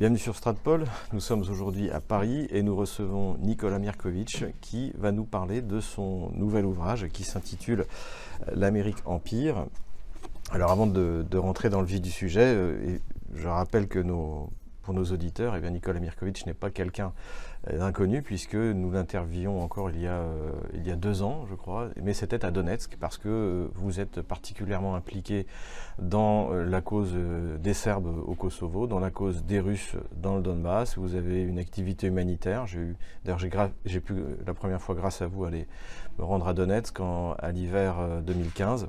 Bienvenue sur Stratpol. Nous sommes aujourd'hui à Paris et nous recevons Nicolas Mirkovitch qui va nous parler de son nouvel ouvrage qui s'intitule L'Amérique Empire. Alors avant de, rentrer dans le vif du sujet, euh, je rappelle que nos auditeurs, eh bien Nicolas Mirkovitch n'est pas quelqu'un euh, inconnu puisque nous l'interviewons encore il y, a, euh, il y a deux ans, je crois, mais c'était à Donetsk parce que euh, vous êtes particulièrement impliqué dans la cause des Serbes au Kosovo, dans la cause des Russes dans le Donbass. Vous avez une activité humanitaire. D'ailleurs, j'ai pu la première fois, grâce à vous, aller me rendre à Donetsk à l'hiver 2015.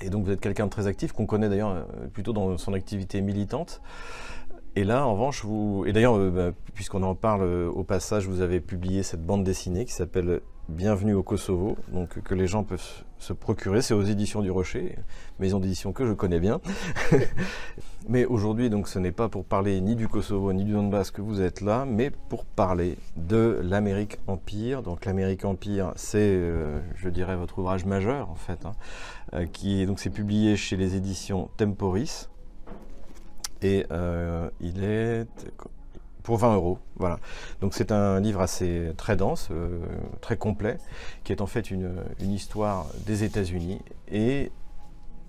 Et donc vous êtes quelqu'un de très actif, qu'on connaît d'ailleurs plutôt dans son activité militante. Et là, en revanche, vous. Et d'ailleurs, euh, bah, puisqu'on en parle euh, au passage, vous avez publié cette bande dessinée qui s'appelle Bienvenue au Kosovo, donc que les gens peuvent se procurer. C'est aux éditions du Rocher, maison d'édition que je connais bien. mais aujourd'hui, donc, ce n'est pas pour parler ni du Kosovo ni du Donbass que vous êtes là, mais pour parler de l'Amérique Empire. Donc, l'Amérique Empire, c'est, euh, je dirais, votre ouvrage majeur en fait, hein, qui est donc c'est publié chez les éditions Temporis. Et euh, il est pour 20 euros. Voilà. Donc c'est un livre assez très dense, euh, très complet, qui est en fait une, histoire des États-Unis et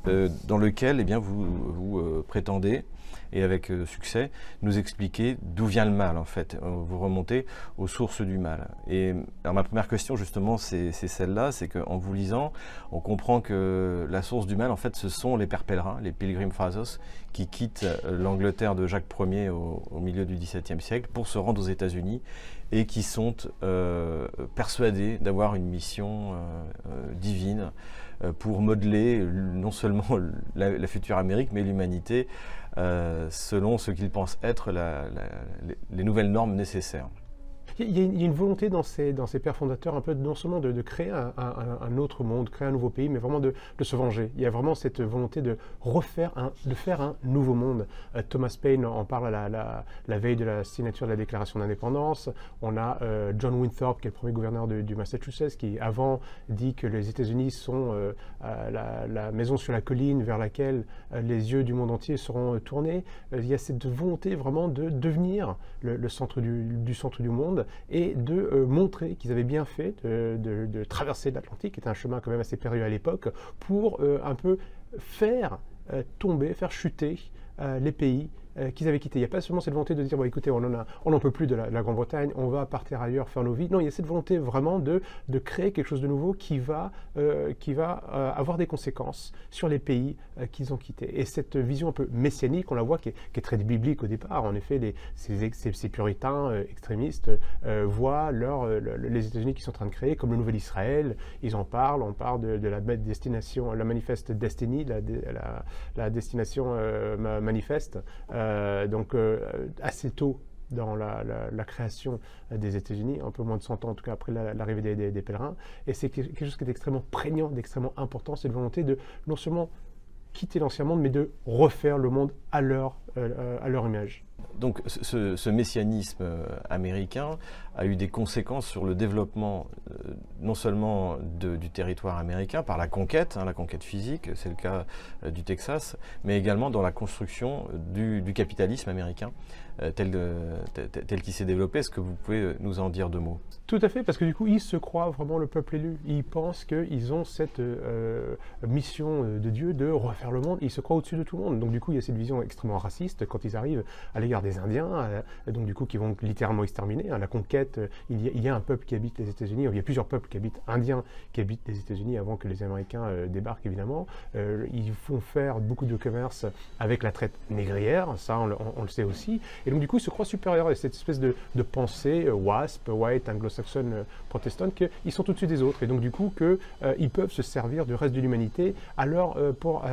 euh, dans lequel eh bien, vous prétendez et avec euh, succès, nous expliquer d'où vient le mal en fait. Euh, vous remontez aux sources du mal. Et ma première question justement, c'est celle-là, c'est qu'en vous lisant, on comprend que la source du mal en fait, ce sont les pères pèlerins, les Pilgrim Fathers, qui quittent euh, l'Angleterre de Jacques Ier au, milieu du XVIIe siècle pour se rendre aux États-Unis et qui sont persuadés d'avoir une mission divine pour modeler non seulement la future Amérique, mais l'humanité euh, selon ce qu'ils pensent être les nouvelles normes nécessaires. Il y, a une volonté dans ces, pères fondateurs un peu non seulement de, créer un, autre monde, créer un nouveau pays, mais vraiment de, se venger. Il y a vraiment cette volonté de refaire, un, de faire un nouveau monde. Euh, Thomas Paine en parle la, veille de la signature de la déclaration d'indépendance. On a euh, John Winthrop, qui est le premier gouverneur du Massachusetts, qui avant dit que les États-Unis sont euh, la, maison sur la colline vers laquelle les yeux du monde entier seront tournés. il y a cette volonté vraiment de devenir le, centre du centre du monde et de euh, montrer qu'ils avaient bien fait de, traverser l'Atlantique, qui était un chemin quand même assez périlleux à l'époque, pour euh, un peu faire euh, tomber, faire chuter les pays euh, qu'ils avaient quitté. Il n'y a pas seulement cette volonté de dire, bon, écoutez, on n'en peut plus de la, Grande-Bretagne, on va partir ailleurs, faire nos vies. Non, il y a cette volonté vraiment de, de créer quelque chose de nouveau qui va, euh, euh, avoir des conséquences sur les pays qu'ils ont quittés. Et cette vision un peu messianique, on la voit, qui est, très biblique au départ. En effet, ces, puritains extrémistes voient les États-Unis qui sont en train de créer comme le nouvel Israël. Ils en parlent, on parle de, la destination, la manifeste Destiny, la, destination manifeste. Donc euh, assez tôt dans la, création des États-Unis, un peu moins de 100 ans en tout cas après l'arrivée des, pèlerins. Et c'est quelque chose qui est extrêmement prégnant, d'extrêmement important, c'est la volonté de non seulement quitter l'ancien monde, mais de refaire le monde à leur, euh, à leur image. Donc ce, messianisme américain a eu des conséquences sur le développement non seulement du territoire américain par la conquête, hein, la conquête physique, c'est le cas du Texas, mais également dans la construction du capitalisme américain. Euh, tel, tel, qu'il s'est développé. Est-ce que vous pouvez euh, nous en dire deux mots? Tout à fait, parce que du coup, ils se croient vraiment le peuple élu. Ils pensent qu'ils ont cette euh, mission de Dieu de refaire le monde. Ils se croient au-dessus de tout le monde. Donc du coup, il y a cette vision extrêmement raciste quand ils arrivent à l'égard des Indiens, donc du coup, qui vont littéralement exterminer. Hein. La conquête, il y, a, un peuple qui habite les États-Unis. Il y a plusieurs peuples qui habitent indiens qui habitent les États-Unis avant que les Américains débarquent évidemment. ils font faire beaucoup de commerce avec la traite négrière, ça on, le sait aussi. Donc, du coup, ils se croient supérieurs à cette espèce de, pensée euh, WASP, white, anglo-saxonne, euh, protestante, qu'ils sont au-dessus des autres. Et donc, du coup, qu'ils euh, peuvent se servir du reste de l'humanité pour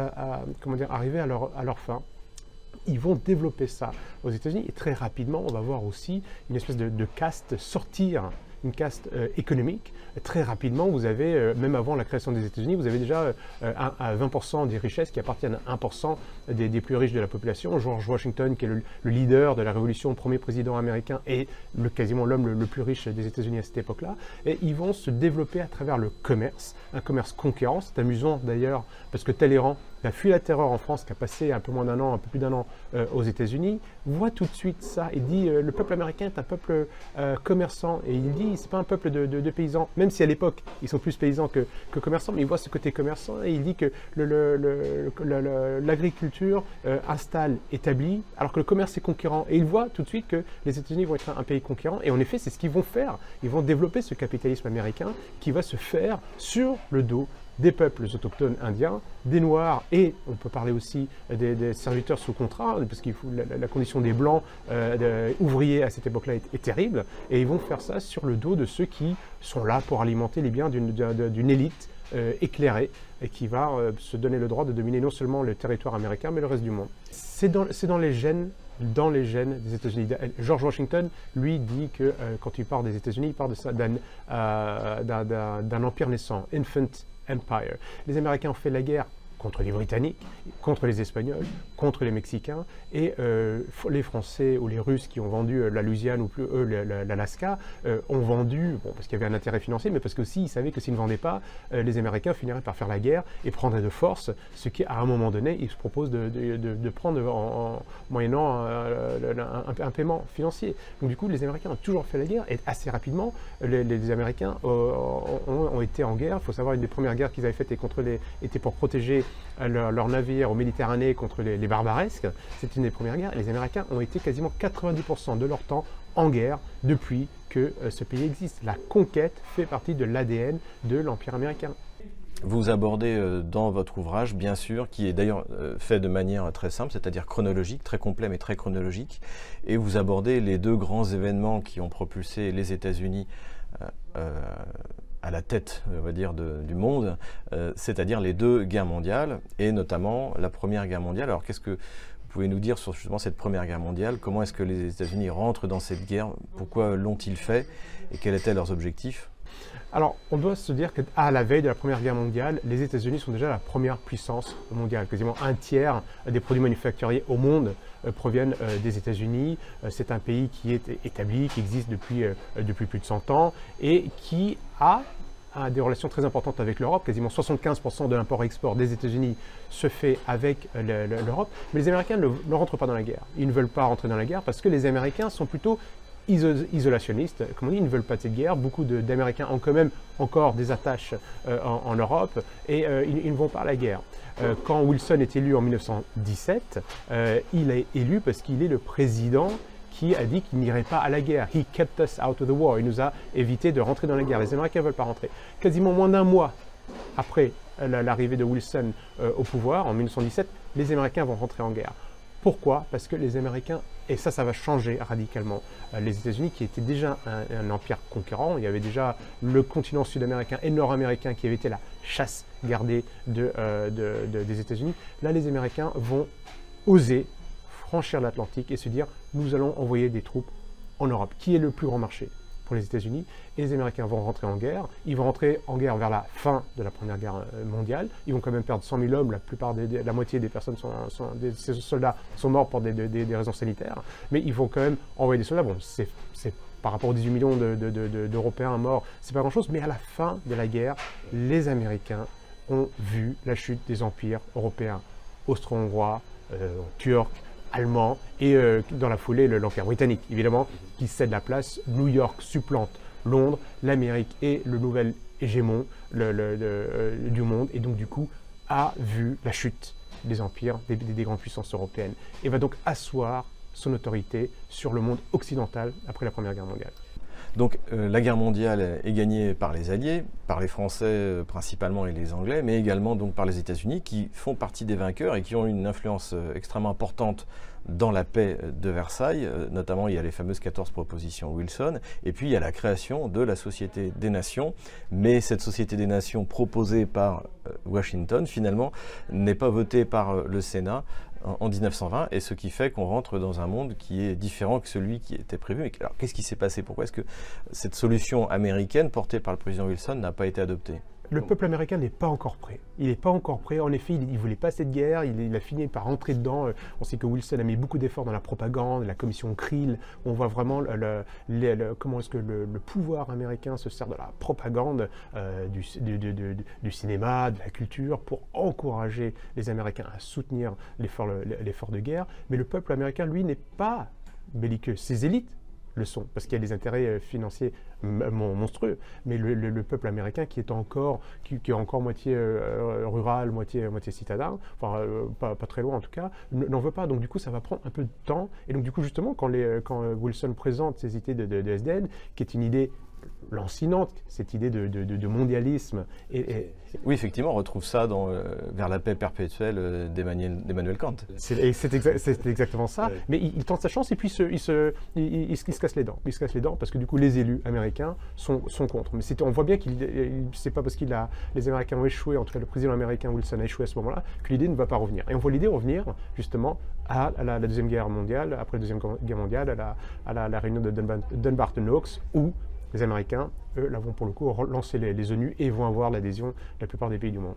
comment dire, arriver à leur, fin ils vont développer ça aux États-Unis et très rapidement, on va voir aussi une espèce de caste sortir une caste euh, économique. Très rapidement, vous avez, euh, même avant la création des États-Unis, vous avez déjà euh, à 20% des richesses qui appartiennent à 1% des, plus riches de la population. George Washington, qui est le, leader de la Révolution, premier président américain et le, quasiment l'homme le, plus riche des États-Unis à cette époque-là. Et ils vont se développer à travers le commerce, un commerce conquérant. C'est amusant d'ailleurs, parce que Talleyrand, qui a fui la terreur en France, qui a passé un peu moins d'un an, un peu plus d'un an euh, aux États-Unis, voit tout de suite ça et dit euh, le peuple américain est un peuple euh, commerçant. Et il dit c'est pas un peuple de, paysans, même si à l'époque ils sont plus paysans que, commerçants, mais il voit ce côté commerçant et il dit que l'agriculture installe, établit, alors que le commerce est conquérant. Et il voit tout de suite que les États-Unis vont être un, un pays conquérant. Et en effet, c'est ce qu'ils vont faire. Ils vont développer ce capitalisme américain qui va se faire sur le dos des peuples autochtones indiens, des Noirs et on peut parler aussi des, serviteurs sous contrat, parce que la, condition des Blancs euh, ouvriers à cette époque-là est, terrible, et ils vont faire ça sur le dos de ceux qui sont là pour alimenter les biens d'une élite euh, éclairée et qui va euh, se donner le droit de dominer non seulement le territoire américain, mais le reste du monde. C'est dans, dans les gènes dans les gènes des États-Unis. George Washington, lui, dit que quand il parle des États-Unis, il parle d'un empire naissant, infant Les Américains ont fait la guerre contre les Britanniques, contre les Espagnols, contre les Mexicains, et euh, les Français ou les Russes qui ont vendu euh, la Louisiane ou plus eux l'Alaska euh, ont vendu, bon, parce qu'il y avait un intérêt financier, mais parce qu'aussi ils savaient que s'ils ne vendaient pas, les Américains finiraient par faire la guerre et prendre de force, ce qui à un moment donné, ils se proposent de, prendre en, moyennant un, paiement financier. Donc du coup, les Américains ont toujours fait la guerre, et assez rapidement, les, Américains ont, été en guerre. Il faut savoir, une des premières guerres qu'ils avaient faites était, contre les, était pour protéger leurs leur navires au Méditerranée contre les, barbaresques. C'est une des premières guerres. les Américains ont été quasiment 90% de leur temps en guerre depuis que euh, ce pays existe. La conquête fait partie de l'ADN de l'Empire américain. Vous abordez euh, dans votre ouvrage, bien sûr, qui est d'ailleurs euh, fait de manière très simple, c'est-à-dire chronologique, très complet mais très chronologique, et vous abordez les deux grands événements qui ont propulsé les États-Unis à la tête, du monde, euh, c'est-à-dire les deux guerres mondiales, et notamment la Première Guerre mondiale. Alors qu'est-ce que vous pouvez nous dire sur justement cette Première Guerre mondiale? Comment est-ce que les États-Unis rentrent dans cette guerre? Pourquoi l'ont-ils fait? Et quels étaient leurs objectifs? Alors, on doit se dire qu'à la veille de la Première Guerre mondiale, les États-Unis sont déjà la première puissance mondiale. Quasiment un tiers des produits manufacturiers au monde proviennent euh, des États-Unis. c'est un pays qui est établi, qui existe depuis, depuis plus de 100 ans et qui a des relations très importantes avec l'Europe. Quasiment 75% de l'import-export des États-Unis se fait avec l'Europe. Mais les Américains ne, rentrent pas dans la guerre. Ils ne veulent pas rentrer dans la guerre parce que les Américains sont plutôt isolationnistes. Comme on dit, ils ne veulent pas de cette guerre. Beaucoup d'Américains ont quand même encore des attaches euh, en, Europe et euh, ils, ne vont pas à la guerre. Euh, quand Wilson est élu en 1917, il est élu parce qu'il est le président qui a dit qu'il n'irait pas à la guerre. He kept us out of the war. Il nous a évité de rentrer dans la guerre. Les Américains ne veulent pas rentrer. Quasiment moins d'un mois après l'arrivée de Wilson euh, au pouvoir, en 1917, les Américains vont rentrer en guerre. Pourquoi? Parce que les Américains, et ça, ça va changer radicalement. Euh, les États-Unis, qui étaient déjà un, empire conquérant, il y avait déjà le continent sud-américain et nord-américain qui avait été la chasse gardée euh, des États-Unis. Là, les Américains vont oser franchir l'Atlantique et se dire nous allons envoyer des troupes en Europe, qui est le plus grand marché pour les États-Unis? Et les Américains vont rentrer en guerre. Ils vont rentrer en guerre vers la fin de la Première Guerre euh, mondiale. Ils vont quand même perdre 100 000 hommes. La plupart la moitié des personnes sont, des, soldats sont morts pour des, raisons sanitaires. Mais ils vont quand même envoyer des soldats. Bon, c'est par rapport aux 18 millions d'Européens morts, c'est pas grand-chose. Mais à la fin de la guerre, les Américains ont vu la chute des empires européens, austro-hongrois, euh, turcs, allemand et euh, dans la foulée l'Empire britannique, évidemment, qui cède la place. New York supplante Londres, l'Amérique est le nouvel hégémon euh, du monde et donc du coup a vu la chute des empires, des, grandes puissances européennes et va donc asseoir son autorité sur le monde occidental après la Première Guerre mondiale. Donc euh, la guerre mondiale est gagnée par les Alliés, par les Français principalement et les Anglais, mais également donc par les États-Unis qui font partie des vainqueurs et qui ont une influence extrêmement importante dans la paix de Versailles. Euh, notamment, il y a les fameuses 14 propositions Wilson. Et puis, il y a la création de la Société des Nations. Mais cette Société des Nations proposée par euh, Washington, finalement, n'est pas votée par euh, le Sénat en 1920, et ce qui fait qu'on rentre dans un monde qui est différent que celui qui était prévu. Alors, qu'est-ce qui s'est passé? Pourquoi est-ce que cette solution américaine portée par le président Wilson n'a pas été adoptée? Le peuple américain n'est pas encore prêt. Il n'est pas encore prêt. En effet, il ne voulait pas cette guerre. Il, a fini par rentrer dedans. Euh, on sait que Wilson a mis beaucoup d'efforts dans la propagande, la commission Krill. On voit vraiment comment est-ce que le, pouvoir américain se sert de la propagande euh, du, du, cinéma, de la culture, pour encourager les Américains à soutenir l'effort de guerre. Mais le peuple américain, lui, n'est pas belliqueux. Ses élites le sont, parce qu'il y a des intérêts euh, financiers monstrueux. Mais le, peuple américain qui est encore, qui, est encore moitié euh, rural, moitié, moitié citadin, enfin euh, pas, très loin en tout cas, n'en veut pas. Donc du coup, ça va prendre un peu de temps. Et donc du coup, justement, quand, les, quand Wilson présente ses idées de, de SDN, qui est une idée lancinante, cette idée de, mondialisme. Et, oui, effectivement, on retrouve ça dans euh, Vers la paix perpétuelle euh, d'Emmanuel Kant. C'est exactement ça. Mais il, tente sa chance et puis il, se, il, se, casse les dents. Il se casse les dents parce que du coup, les élus américains sont, sont contre. Mais on voit bien qu'il c'est pas parce que les Américains ont échoué, en tout cas le président américain Wilson a échoué à ce moment-là, que l'idée ne va pas revenir. Et on voit l'idée revenir justement à, la, Deuxième Guerre mondiale, après la Deuxième Guerre mondiale, à la, la réunion de Dunbarton-Oaks, où les Américains, eux, là, pour le coup lancer les, les ONU et vont avoir l'adhésion de la plupart des pays du monde.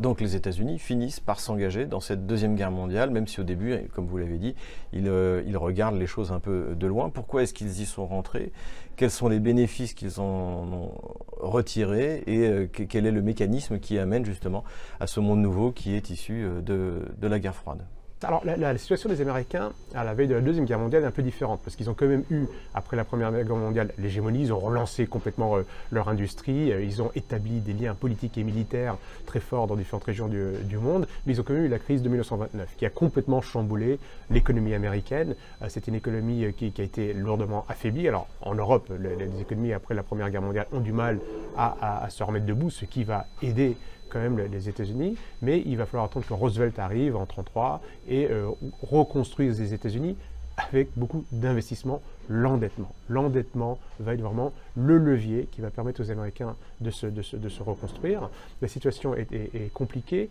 Donc les États-Unis finissent par s'engager dans cette deuxième guerre mondiale, même si au début, comme vous l'avez dit, ils, euh, regardent les choses un peu de loin. Pourquoi est-ce qu'ils y sont rentrés? Quels sont les bénéfices qu'ils en ont retirés? Et euh, quel est le mécanisme qui amène justement à ce monde nouveau qui est issu euh, de la guerre froide? Alors, la, situation des Américains à la veille de la Deuxième Guerre mondiale est un peu différente, parce qu'ils ont quand même eu, après la Première Guerre mondiale, l'hégémonie, ils ont relancé complètement euh, leur industrie, euh, ils ont établi des liens politiques et militaires très forts dans différentes régions du, monde, mais ils ont quand même eu la crise de 1929, qui a complètement chamboulé l'économie américaine. Euh, c'est une économie qui, a été lourdement affaiblie. Alors, en Europe, les, économies après la Première Guerre mondiale ont du mal à se remettre debout, ce qui va aider quand même les États-Unis, mais il va falloir attendre que Roosevelt arrive en 1933 et euh, reconstruise les États-Unis avec beaucoup d'investissements, l'endettement. L'endettement va être vraiment le levier qui va permettre aux Américains de se, de se, reconstruire. La situation est, est, compliquée.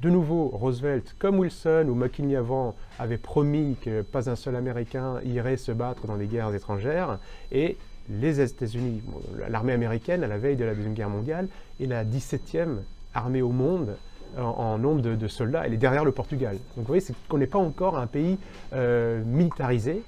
De nouveau, Roosevelt, comme Wilson ou McKinley avant, avait promis que pas un seul Américain irait se battre dans les guerres étrangères. Et les États-Unis, l'armée américaine, à la veille de la Deuxième Guerre mondiale, est la 17e armée au monde en, nombre de, soldats. Elle est derrière le Portugal. Donc vous voyez, c'est qu'on n'est pas encore un pays euh, militarisé,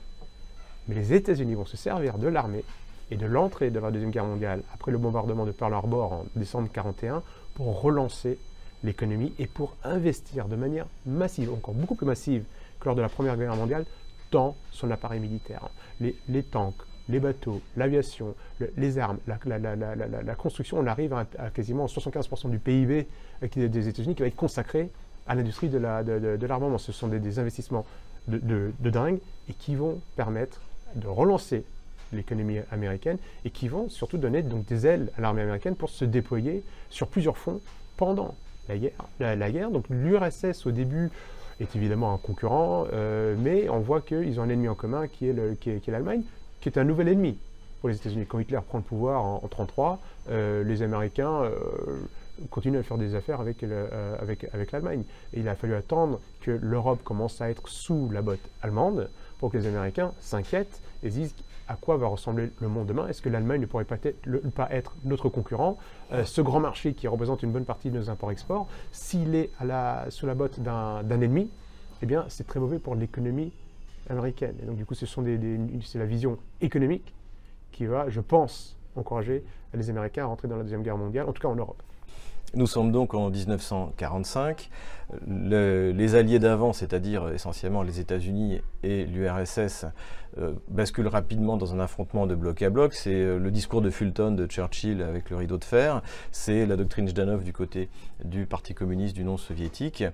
mais les États-Unis vont se servir de l'armée et de l'entrée de la Deuxième Guerre mondiale après le bombardement de Pearl Harbor en décembre 1941 pour relancer l'économie et pour investir de manière massive, encore beaucoup plus massive que lors de la Première Guerre mondiale, dans son appareil militaire. Les, les tanks, les bateaux, l'aviation, les armes, la, construction, on arrive à, quasiment 75% du PIB des États-Unis qui va être consacré à l'industrie de l'armement. Ce sont des, investissements de, dingue et qui vont permettre de relancer l'économie américaine et qui vont surtout donner donc des ailes à l'armée américaine pour se déployer sur plusieurs fronts pendant la guerre. Donc l'URSS au début est évidemment un concurrent, euh, mais on voit qu'ils ont un ennemi en commun qui est l'Allemagne un nouvel ennemi pour les États-Unis. Quand Hitler prend le pouvoir en 1933, euh, les Américains euh, continuent à faire des affaires avec, euh, l'Allemagne. Il a fallu attendre que l'Europe commence à être sous la botte allemande pour que les Américains s'inquiètent et disent à quoi va ressembler le monde demain Est-ce que l'Allemagne ne pourrait pas être, notre concurrent? Ce grand marché qui représente une bonne partie de nos imports-exports, s'il est sous la botte d'un ennemi, eh bien, c'est très mauvais pour l'économie américaine. Et donc, du coup, c'est la vision économique qui va, je pense, encourager les Américains à rentrer dans la Deuxième Guerre mondiale, en tout cas en Europe. Nous sommes donc en 1945. les alliés d'avant, c'est-à-dire essentiellement les États-Unis et l'URSS, euh, basculent rapidement dans un affrontement de bloc à bloc. C'est euh, le discours de Fulton de Churchill avec le rideau de fer. C'est la doctrine Jdanov du côté du Parti communiste du non soviétique.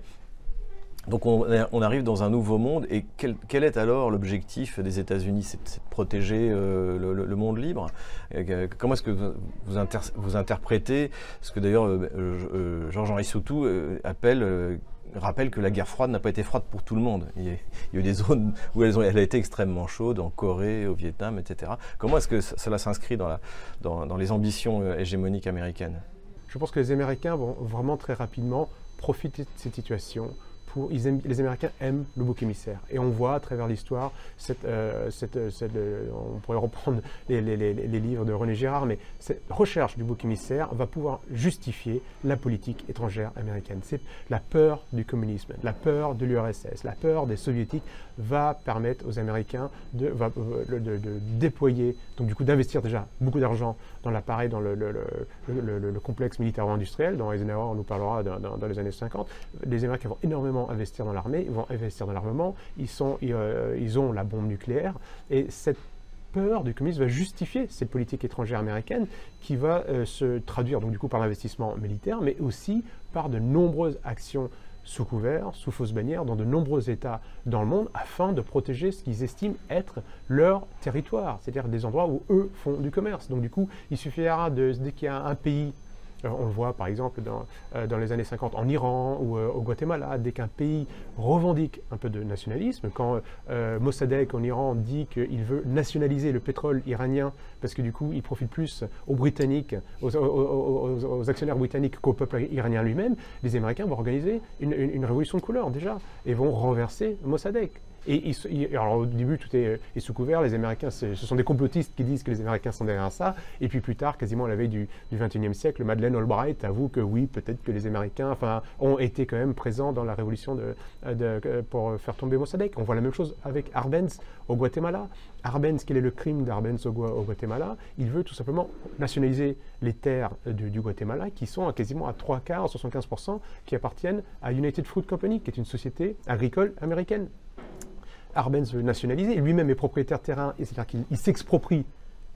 Donc on, arrive dans un nouveau monde et quel, est alors l'objectif des États-Unis C'est de protéger euh, le, monde libre? Euh, Comment est-ce que vous, interprétez ce que d'ailleurs euh, Georges-Henri Soutou appelle rappelle que la guerre froide n'a pas été froide pour tout le monde. Il y a, eu des zones où elle, a été extrêmement chaude, en Corée, au Vietnam, etc. Comment est-ce que cela s'inscrit dans les ambitions hégémoniques américaines? Je pense que les Américains vont vraiment très rapidement profiter de cette situation les Américains aiment le bouc émissaire. Et on voit à travers l'histoire, euh, euh, euh, on pourrait reprendre les, livres de René Girard, mais cette recherche du bouc émissaire va pouvoir justifier la politique étrangère américaine. C'est la peur du communisme, la peur de l'URSS, la peur des soviétiques va permettre aux Américains de déployer, donc du coup d'investir déjà beaucoup d'argent dans l'appareil, dans le, le- le- le- le- le complexe militaro-industriel. Dans Eisenhower, on nous parlera dans, les années 50. Les Américains vont énormément investir dans l'armée, ils vont investir dans l'armement, ils, sont, euh, ils ont la bombe nucléaire, et cette peur du communisme va justifier cette politique étrangère américaine qui va euh, se traduire donc du coup par l'investissement militaire, mais aussi par de nombreuses actions sous couvert, sous fausse bannière, dans de nombreux États dans le monde, afin de protéger ce qu'ils estiment être leur territoire, c'est-à-dire des endroits où eux font du commerce. Donc du coup, il suffira de, dès qu'il y a un pays on le voit par exemple dans, euh, les années 50 en Iran ou euh, au Guatemala, dès qu'un pays revendique un peu de nationalisme, quand euh, Mossadegh en Iran dit qu'il veut nationaliser le pétrole iranien parce que du coup il profite plus aux Britanniques, aux, actionnaires britanniques qu'au peuple iranien lui-même, les Américains vont organiser une, une- une révolution de couleur déjà et vont renverser Mossadegh. Et alors au début, tout est, est sous couvert. Les Américains, ce sont des complotistes qui disent que les Américains sont derrière ça. Et puis plus tard, quasiment à la veille du, du 21e siècle, Madeleine Albright avoue que oui, peut-être que les Américains enfin, ont été quand même présents dans la révolution de, de- euh, pour faire tomber Mossadegh. On voit la même chose avec Arbenz au Guatemala. Arbenz, quel est le crime d'Arbenz au, Gua- au Guatemala? Il veut tout simplement nationaliser les terres euh, du, du Guatemala qui sont à quasiment à 3 quarts, 75%, qui appartiennent à United Fruit Company, qui est une société agricole américaine. Arbenz veut nationaliser, lui-même est propriétaire de terrain, et c'est-à-dire qu'il il s'exproprie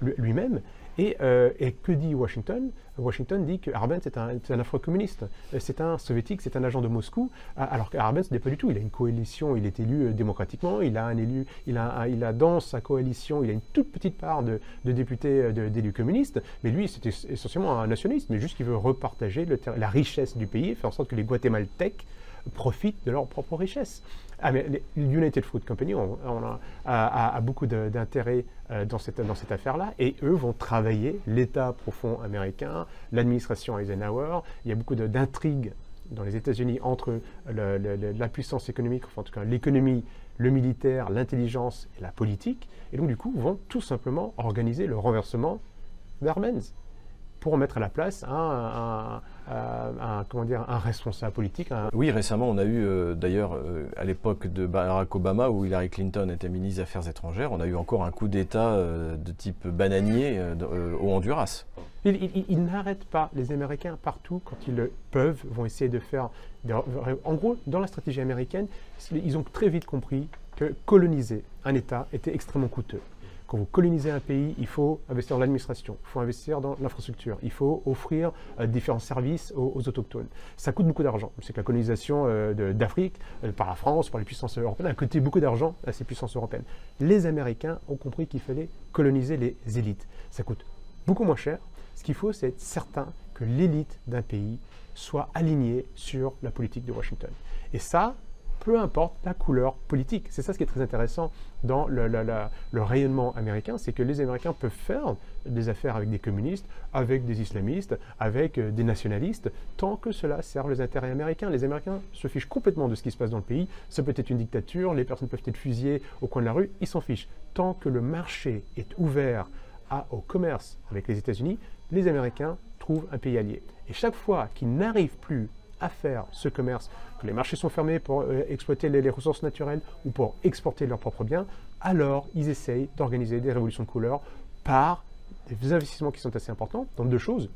lui- lui-même. Et, euh, et que dit Washington? Washington dit que Arbenz est un, afro-communiste, Euh, c'est un soviétique, c'est un agent de Moscou, a- alors qu'Arbenz n'est pas du tout. Il a une coalition, il est élu euh, démocratiquement, il a un élu, il a, dans sa coalition, il a une toute petite part de, de députés euh, d'élus communistes, mais lui, es- essentiellement un nationaliste, mais juste qu'il veut repartager la richesse du pays, faire en sorte que les Guatémaltèques profitent de leur propre richesse. Ah, mais United Fruit Company a, beaucoup d'intérêt euh, dans cette, affaire-là, et eux vont travailler, l'État profond américain, l'administration Eisenhower, il y a beaucoup d'intrigues dans les États-Unis entre la puissance économique, enfin en tout cas l'économie, le militaire, l'intelligence et la politique, et donc du coup vont tout simplement organiser le renversement d'Arbenz pour mettre à la place un- un- un- comment dire, un responsable politique, un, Oui, récemment, on a eu euh, d'ailleurs, euh, à l'époque de Barack Obama, où Hillary Clinton était ministre des Affaires étrangères, on a eu encore un coup d'État euh, de type bananier euh, euh, au Honduras. Ils, ils n'arrêtent pas, les Américains, partout, quand ils le peuvent, vont essayer de faire. en gros, dans la stratégie américaine, ils ont très vite compris que coloniser un État était extrêmement coûteux. Quand vous colonisez un pays, il faut investir dans l'administration, il faut investir dans l'infrastructure, il faut offrir euh, différents services aux, autochtones. Ça coûte beaucoup d'argent. C'est que la colonisation euh, d'Afrique, euh, par la France, par les puissances européennes, a coûté beaucoup d'argent à ces puissances européennes. Les Américains ont compris qu'il fallait coloniser les élites. Ça coûte beaucoup moins cher. Ce qu'il faut, c'est être certain que l'élite d'un pays soit alignée sur la politique de Washington. Et ça, peu importe la couleur politique. C'est ça ce qui est très intéressant dans le, rayonnement américain, c'est que les Américains peuvent faire des affaires avec des communistes, avec des islamistes, avec euh, des nationalistes, tant que cela sert les intérêts américains. Les Américains se fichent complètement de ce qui se passe dans le pays. Ça peut être une dictature, les personnes peuvent être fusillées au coin de la rue, ils s'en fichent. Tant que le marché est ouvert au commerce avec les États-Unis, les Américains trouvent un pays allié. Et chaque fois qu'ils n'arrivent plus à faire ce commerce, que les marchés sont fermés pour euh, exploiter les, ressources naturelles ou pour exporter leurs propres biens, alors ils essayent d'organiser des révolutions de couleur par des investissements qui sont assez importants dans deux choses.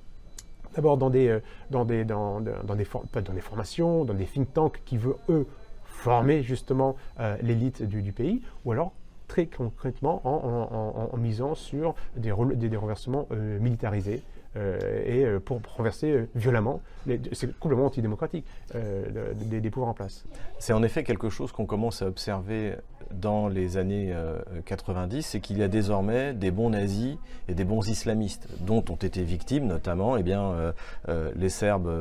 D'abord dans des, euh, dans, des, dans, dans- des, formations, dans des think tanks qui veulent, eux, former justement euh, l'élite du, pays, ou alors très concrètement en, misant sur des, des, des renversements militarisés. Euh, et euh, pour renverser euh, violemment, c'est complètement antidémocratique, des, pouvoirs en place. C'est en effet quelque chose qu'on commence à observer dans les années euh, 90, c'est qu'il y a désormais des bons nazis et des bons islamistes, dont ont été victimes notamment eh bien, les Serbes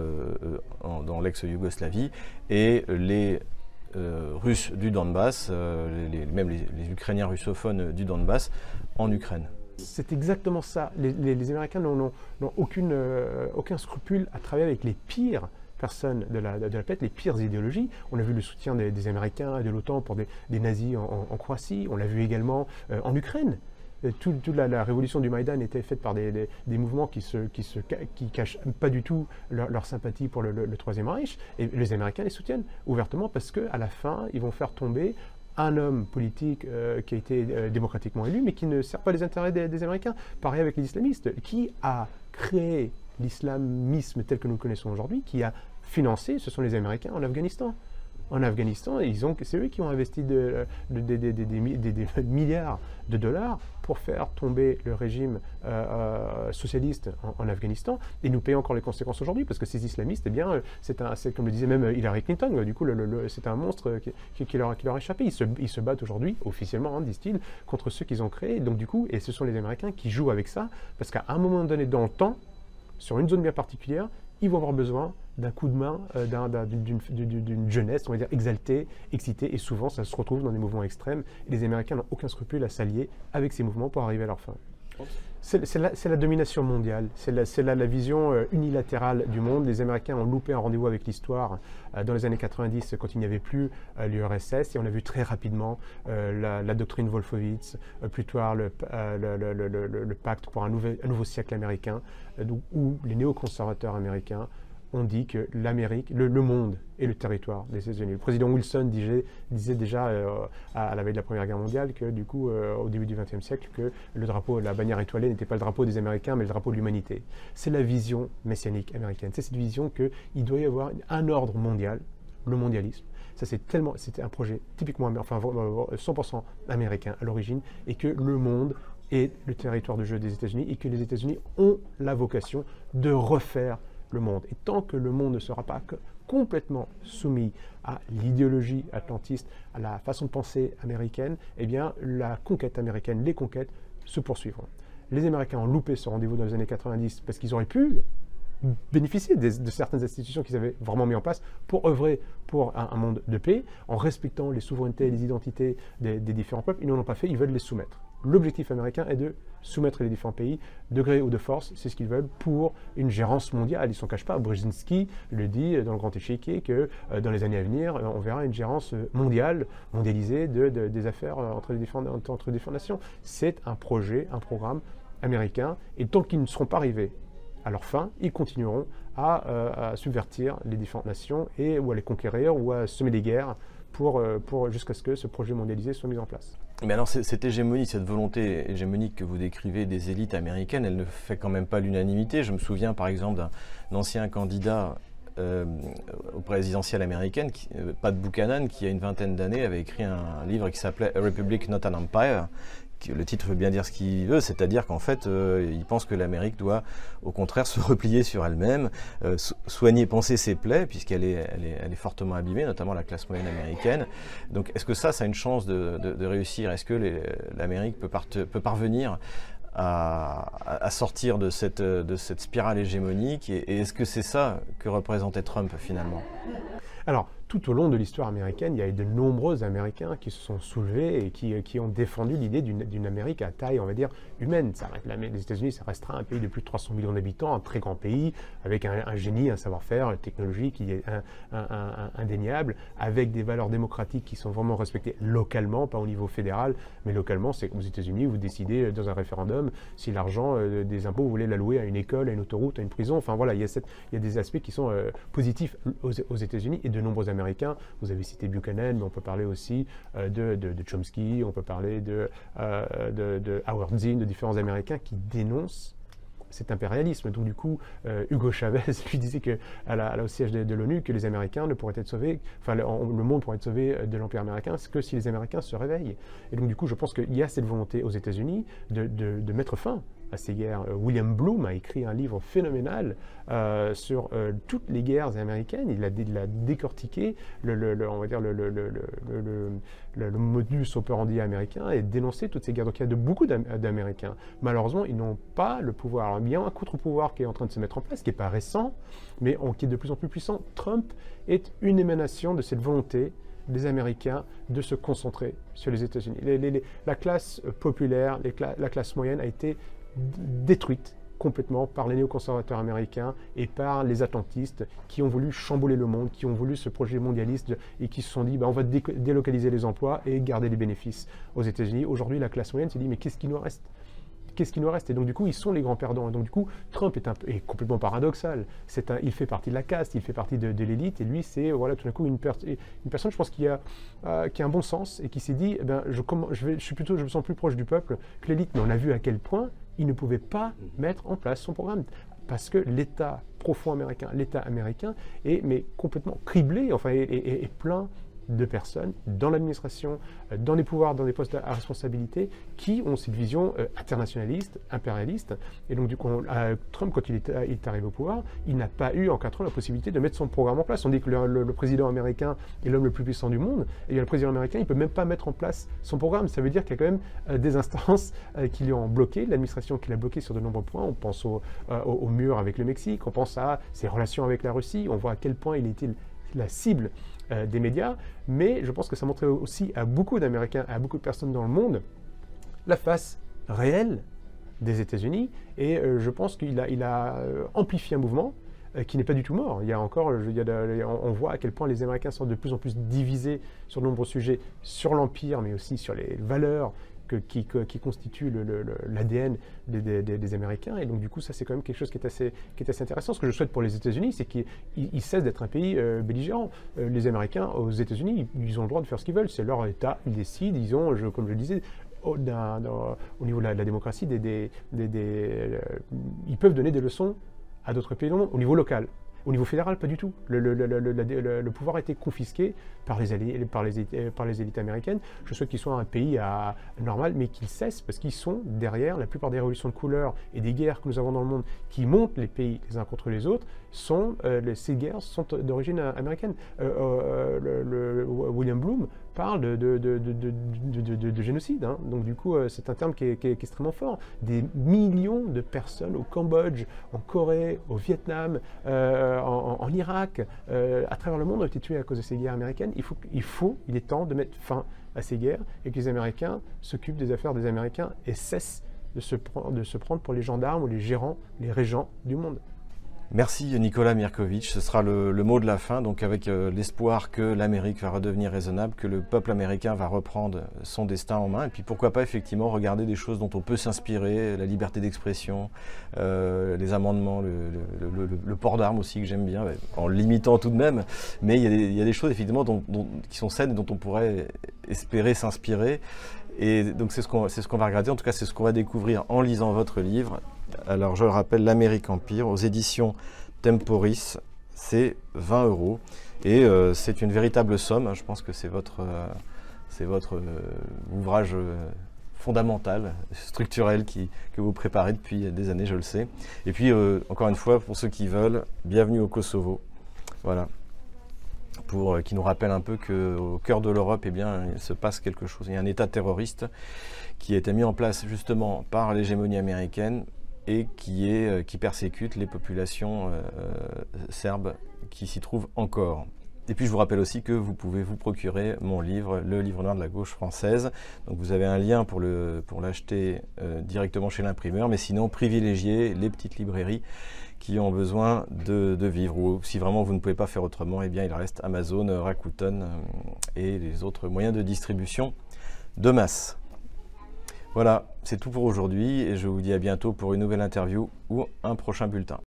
dans l'ex-Yougoslavie et les Russes du Donbass, même les Ukrainiens russophones du Donbass en Ukraine. C'est exactement ça. Les, Américains n'ont- aucune, euh, aucun scrupule à travailler avec les pires personnes de la, de la planète, les pires idéologies. On a vu le soutien des, Américains et de l'OTAN pour des, nazis en, Croatie. On l'a vu également en Ukraine. Toute, la, révolution du Maïdan était faite par des, mouvements qui se, qui se qui cachent pas du tout leur, sympathie pour le, Troisième Reich. Et les Américains les soutiennent ouvertement parce qu'à la fin, ils vont faire tomber un homme politique euh, qui a été euh, démocratiquement élu, mais qui ne sert pas les intérêts des, Américains. Pareil avec les islamistes. Qui a créé l'islamisme tel que nous le connaissons aujourd'hui Qui a financé Ce sont les Américains en Afghanistan en Afghanistan, ils ont, c'est eux qui ont investi des milliards de dollars pour faire tomber le régime euh, euh, socialiste en, Afghanistan. Et nous payons encore les conséquences aujourd'hui parce que ces islamistes, eh bien, c'est, un, c'est comme le disait même Hillary Clinton, du coup, c'est un monstre qui, leur, qui, leur, a échappé. Ils se, ils se battent aujourd'hui, officiellement, hein, disent-ils, contre ceux qu'ils ont créés. Donc, du coup, et ce sont les Américains qui jouent avec ça parce qu'à un moment donné dans le temps, sur une zone bien particulière, ils vont avoir besoin d'un coup de main euh, d'une jeunesse, on va dire, exaltée, excitée, et souvent ça se retrouve dans des mouvements extrêmes, et les Américains n'ont aucun scrupule à s'allier avec ces mouvements pour arriver à leur fin. C'est la, domination mondiale, c'est la, la, vision euh, unilatérale du monde. Les Américains ont loupé un rendez-vous avec l'histoire euh, dans les années 90 quand il n'y avait plus l'URSS et on a vu très rapidement la, doctrine Wolfowitz, plus tard le, pacte pour un nouveau siècle américain, où les néoconservateurs américains on dit que l'Amérique, le, monde est le territoire des États-Unis. Le président Wilson disait, déjà euh, à, la veille de la Première Guerre mondiale que du coup, euh, au début du XXe siècle, que le drapeau, la bannière étoilée n'était pas le drapeau des Américains, mais le drapeau de l'humanité. C'est la vision messianique américaine. C'est cette vision qu'il doit y avoir un ordre mondial, le mondialisme. Ça, c'est tellement, c'était un projet typiquement, enfin 100% américain à l'origine, et que le monde est le territoire de jeu des États-Unis et que les États-Unis ont la vocation de refaire le monde. Et tant que le monde ne sera pas complètement soumis à l'idéologie atlantiste, à la façon de penser américaine, eh bien, la conquête américaine, les conquêtes se poursuivront. Les Américains ont loupé ce rendez-vous dans les années 90 parce qu'ils auraient pu bénéficier de certaines institutions qu'ils avaient vraiment mis en place pour œuvrer pour un, monde de paix, en respectant les souverainetés et les identités des, des différents peuples. Ils n'en ont pas fait, ils veulent les soumettre. L'objectif américain est de soumettre les différents pays, de gré ou de force, c'est ce qu'ils veulent, pour une gérance mondiale. Ils ne s'en cachent pas. Brzezinski le dit dans le Grand Échiquier que euh, dans les années à venir, euh, on verra une gérance mondiale, mondialisée de, des affaires euh, entre les, différentes, entre les différentes nations. C'est un projet, un programme américain. Et tant qu'ils ne seront pas arrivés à leur fin, ils continueront à, subvertir les différentes nations et, ou à les conquérir ou à semer des guerres pour, pour, jusqu'à ce que ce projet mondialisé soit mis en place. Mais alors, cette hégémonie, cette volonté hégémonique que vous décrivez des élites américaines, elle ne fait quand même pas l'unanimité. Je me souviens par exemple d'un ancien candidat euh, au présidentiel américaine, euh, Pat Buchanan, qui il y a une vingtaine d'années avait écrit un livre qui s'appelait A Republic Not an Empire, le titre veut bien dire ce qu'il veut, c'est-à-dire qu'en fait, euh, il pense que l'Amérique doit, au contraire, se replier sur elle-même, euh, soigner, penser ses plaies, puisqu'elle est, fortement abîmée, notamment la classe moyenne américaine. Donc, est-ce que ça, ça a une chance de, réussir? Est-ce que l'Amérique peut, parvenir à, sortir de cette, de cette spirale hégémonique Et, et est-ce que c'est ça que représentait Trump finalement? Alors, tout au long de l'histoire américaine, il y a eu de nombreux Américains qui se sont soulevés et qui, qui ont défendu l'idée d'une Amérique à taille, on va dire, humaine. Ça, les États-Unis, ça restera un pays de plus de 300 millions d'habitants, un très grand pays, avec un, génie, un savoir-faire, une technologie qui est indéniable, avec des valeurs démocratiques qui sont vraiment respectées localement, pas au niveau fédéral, mais localement. C'est comme aux États-Unis, vous décidez euh, dans un référendum si l'argent euh, des impôts, vous voulez l'allouer à une école, à une autoroute, à une prison. Enfin voilà, il y a, des aspects qui sont euh, positifs aux États-Unis et de nombreux Américains vous avez cité Buchanan, mais on peut parler aussi euh, de, Chomsky, on peut parler euh, de, de, Howard Zinn, de différents Américains qui dénoncent cet impérialisme. Donc du coup, euh, Hugo Chavez lui disait que, à la, au siège de, l'ONU que les Américains ne pourraient être sauvés, enfin le, monde pourrait être sauvé de l'empire américain que si les Américains se réveillent. Et donc du coup, je pense qu'il y a cette volonté aux États-Unis de, de, mettre fin à ces guerres. Euh, William Bloom a écrit un livre phénoménal euh, sur euh, toutes les guerres américaines. Il a, décortiqué le, on va dire le, modus operandi américain et dénoncé toutes ces guerres. Donc il y a de beaucoup d'Américains. Malheureusement, ils n'ont pas le pouvoir. Alors, il y a un contre-pouvoir qui est en train de se mettre en place, qui n'est pas récent, mais qui est de plus en plus puissant. Trump est une émanation de cette volonté des Américains de se concentrer sur les États-Unis. la classe populaire, la classe moyenne a été détruite complètement par les néoconservateurs américains et par les atlantistes qui ont voulu chambouler le monde, qui ont voulu ce projet mondialiste et qui se sont dit bah, on va délocaliser les emplois et garder les bénéfices. Aux États-Unis, aujourd'hui, la classe moyenne s'est dit mais qu'est-ce qui nous reste? Qu'est-ce qui nous reste? Et donc, du coup, ils sont les grands perdants. Et donc, du coup, Trump est, complètement paradoxal. Il fait partie de la caste, il fait partie de, l'élite, et lui, c'est, tout d'un coup, une, personne, je pense, qui a, euh, qui a un bon sens et qui s'est dit, eh ben, je, suis plutôt, je me sens plus proche du peuple que l'élite. Mais on a vu à quel point il ne pouvait pas mettre en place son programme. Parce que l'État profond américain, l'État américain est complètement criblé, enfin, est plein de personnes dans l'administration, euh, dans les pouvoirs, dans les postes à responsabilité, qui ont cette vision euh, internationaliste, impérialiste. Et donc, du coup, Trump, quand il est, arrivé au pouvoir, il n'a pas eu en quatre ans la possibilité de mettre son programme en place. On dit que le, président américain est l'homme le plus puissant du monde, et le président américain, il ne peut même pas mettre en place son programme. Ça veut dire qu'il y a quand même euh, des instances qui lui ont bloqué, l'administration qui l'a bloqué sur de nombreux points. On pense au, au, mur avec le Mexique, on pense à ses relations avec la Russie, on voit à quel point il était la cible euh, des médias, mais je pense que ça montrait aussi à beaucoup d'Américains, à beaucoup de personnes dans le monde, la face réelle des États-Unis. Et euh, je pense qu'il a, il a euh, amplifié un mouvement qui n'est pas du tout mort. Il y a encore, on voit à quel point les Américains sont de plus en plus divisés sur de nombreux sujets, sur l'Empire, mais aussi sur les valeurs qui, constitue l'ADN des, Américains. Et donc, du coup, ça, c'est quand même quelque chose qui est, assez, qui est assez intéressant. Ce que je souhaite pour les États-Unis, c'est qu'ils cessent d'être un pays euh, belligérant. Euh, les Américains, aux États-Unis, ils, ont le droit de faire ce qu'ils veulent. C'est leur État, ils décident, ils ont, comme je le disais, au, niveau de la, démocratie, euh, ils peuvent donner des leçons à d'autres pays au niveau local. Au niveau fédéral, pas du tout. Le, pouvoir a été confisqué par les, par les, par les élites américaines. Je souhaite qu'ils soient un pays à, normal, mais qu'ils cessent, parce qu'ils sont derrière la plupart des révolutions de couleur et des guerres que nous avons dans le monde qui montent les pays les uns contre les autres. Sont, euh, ces guerres sont d'origine américaine. Euh, euh, William Bloom parle de, de, génocide. Hein. Donc du coup, c'est un terme qui est, extrêmement fort. Des millions de personnes au Cambodge, en Corée, au Vietnam, en, Irak, à travers le monde ont été tuées à cause de ces guerres américaines. Il faut, il faut, il est temps de mettre fin à ces guerres et que les Américains s'occupent des affaires des Américains et cessent de se, de se prendre pour les gendarmes ou les gérants, les régents du monde. Merci Nicolas Mirkovic. Ce sera le, mot de la fin, donc avec euh, l'espoir que l'Amérique va redevenir raisonnable, que le peuple américain va reprendre son destin en main, et puis pourquoi pas effectivement regarder des choses dont on peut s'inspirer, la liberté d'expression, euh, les amendements, le, port d'armes aussi que j'aime bien, en limitant tout de même, mais il y a des, choses effectivement qui sont saines et dont on pourrait espérer s'inspirer. Et donc c'est ce qu'on va regarder, en tout cas c'est ce qu'on va découvrir en lisant votre livre. Alors je le rappelle, L'Amérique Empire aux éditions Temporis, c'est 20 euros. Et euh, c'est une véritable somme, je pense que c'est votre, euh, euh, ouvrage fondamental, structurel que vous préparez depuis des années, je le sais. Et puis, encore une fois, pour ceux qui veulent, bienvenue au Kosovo. Voilà pour, qui nous rappelle un peu qu'au cœur de l'Europe, eh bien, il se passe quelque chose. Il y a un État terroriste qui a été mis en place justement par l'hégémonie américaine et qui, est, euh, qui persécute les populations euh, serbes qui s'y trouvent encore. Et puis je vous rappelle aussi que vous pouvez vous procurer mon livre, Le livre noir de la gauche française. Donc vous avez un lien pour l'acheter directement chez l'imprimeur, mais sinon privilégiez les petites librairies qui ont besoin de, vivre. Ou si vraiment vous ne pouvez pas faire autrement, eh bien il reste Amazon, Rakuten euh, et les autres moyens de distribution de masse. Voilà, c'est tout pour aujourd'hui et je vous dis à bientôt pour une nouvelle interview ou un prochain bulletin.